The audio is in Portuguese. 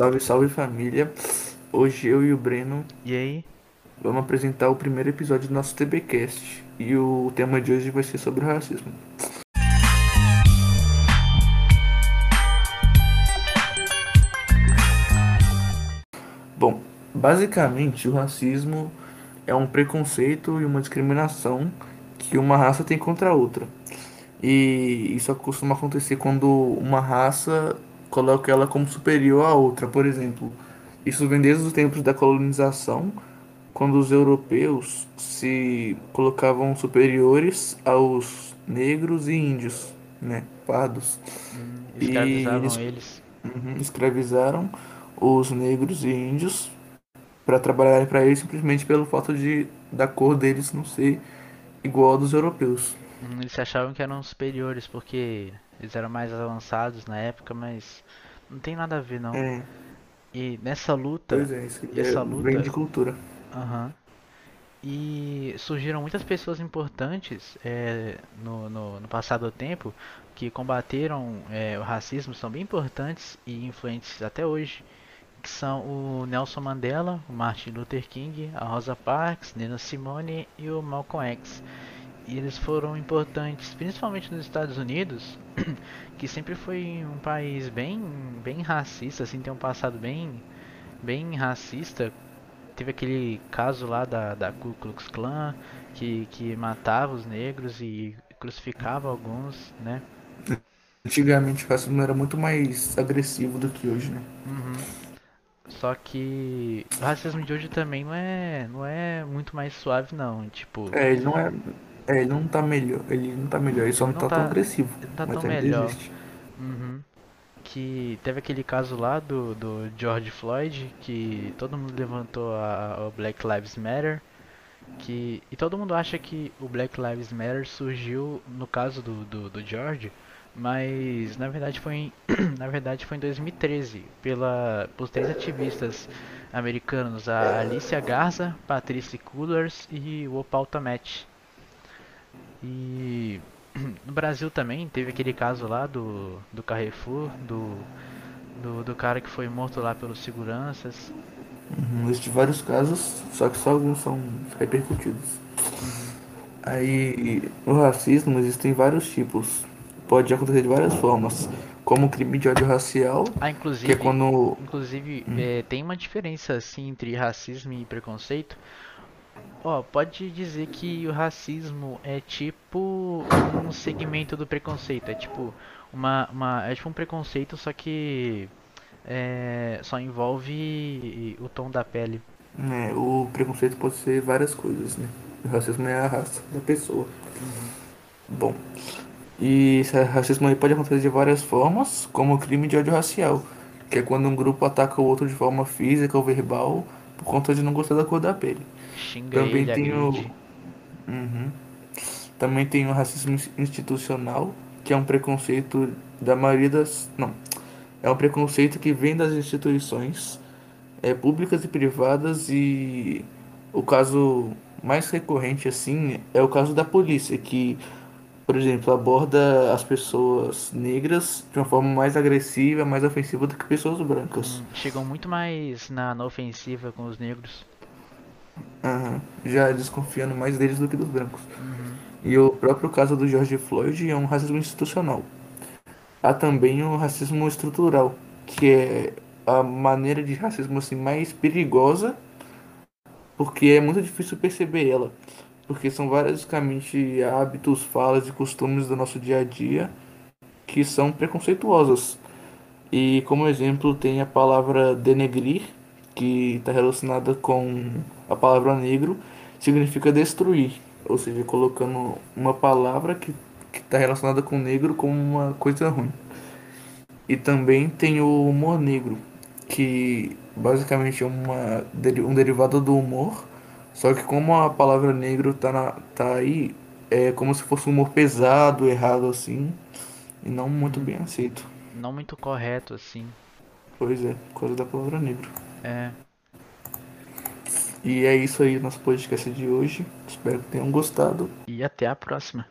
Salve, salve família. Hoje eu e o Breno E aí? vamos apresentar o primeiro episódio do nosso TBcast. E o tema de hoje vai ser sobre o racismo. Bom, basicamente o racismo é um preconceito e uma discriminação que uma raça tem contra a outra. E isso costuma acontecer quando uma raça coloca ela como superior à outra. Por exemplo, isso vem desde os tempos da colonização, quando os europeus se colocavam superiores aos negros e índios, né, pardos. Hum, E escravizavam eles uhum, escravizaram os negros e índios para trabalharem para eles simplesmente pelo fato de da cor deles não ser igual a dos europeus. Hum, Eles se achavam que eram superiores porque eles eram mais avançados na época, mas não tem nada a ver não. É, E nessa luta, pois é, isso é, essa vem luta, de cultura. aham. E surgiram muitas pessoas importantes é, no, no, no passado do tempo que combateram é, o racismo, são bem importantes e influentes até hoje, que são o Nelson Mandela, o Martin Luther King, a Rosa Parks, Nina Simone e o Malcolm X. E eles foram importantes, principalmente nos Estados Unidos, que sempre foi um país bem, bem racista, assim, tem um passado bem, bem racista. Teve aquele caso lá da, da Ku Klux Klan, que, que matava os negros e crucificava alguns, né? Antigamente o racismo era muito mais agressivo do que hoje, né? Só que o racismo de hoje também não é, não é muito mais suave não, tipo, É, ele não é, é, ele não tá melhor, ele não tá melhor, ele só não não tá tão tá, agressivo, não tá tão melhor. Uhum. Que teve aquele caso lá do, do George Floyd, que todo mundo levantou a, a Black Lives Matter, que e todo mundo acha que o Black Lives Matter surgiu no caso do, do, do George, mas na verdade foi em, na verdade foi em 2013 pela por três ativistas americanos, a Alicia Garza, Patrice Cullors e o Opal Tometi. E no Brasil também teve aquele caso lá do, do Carrefour, do, do, do cara que foi morto lá pelos seguranças. Uhum, Existem vários casos, só que só alguns são repercutidos. Aí, o racismo existem vários tipos, pode acontecer de várias formas, como o crime de ódio racial, Ah, que é inclusive, quando inclusive eh, tem uma diferença assim entre racismo e preconceito. Ó, pode dizer que o racismo é tipo um segmento do preconceito, é tipo uma, uma é tipo um preconceito, só que é, só envolve o tom da pele. né, o preconceito pode ser várias coisas, né? O racismo é a raça da pessoa. Bom, e esse racismo aí pode acontecer de várias formas, como o crime de ódio racial, que é quando um grupo ataca o outro de forma física ou verbal por conta de não gostar da cor da pele. Xinga Também ele, tem o. Uhum. também tem o racismo ins- institucional, que é um preconceito da maioria das, não, é um preconceito que vem das instituições é, públicas e privadas e o caso mais recorrente assim é o caso da polícia, que, por exemplo, aborda as pessoas negras de uma forma mais agressiva, mais ofensiva do que pessoas brancas. Hum, chegam muito mais na, na ofensiva com os negros. Já desconfiando mais deles do que dos brancos. E o próprio caso do George Floyd é um racismo institucional. Há também o racismo estrutural, que é a maneira de racismo assim mais perigosa, porque é muito difícil perceber ela, porque são basicamente hábitos, falas e costumes do nosso dia a dia que são preconceituosos. E como exemplo tem a palavra denegrir, que está relacionada com a palavra negro, significa destruir, ou seja, colocando uma palavra que está relacionada com negro como uma coisa ruim. E também tem o humor negro, que basicamente é uma, um derivado do humor, só que como a palavra negro tá, na, tá aí, é como se fosse um humor pesado, errado assim, e não muito bem aceito. Não muito correto assim. Pois é, por causa da palavra negro. É. E é isso aí, nosso podcast de hoje. Espero que tenham gostado. E até a próxima.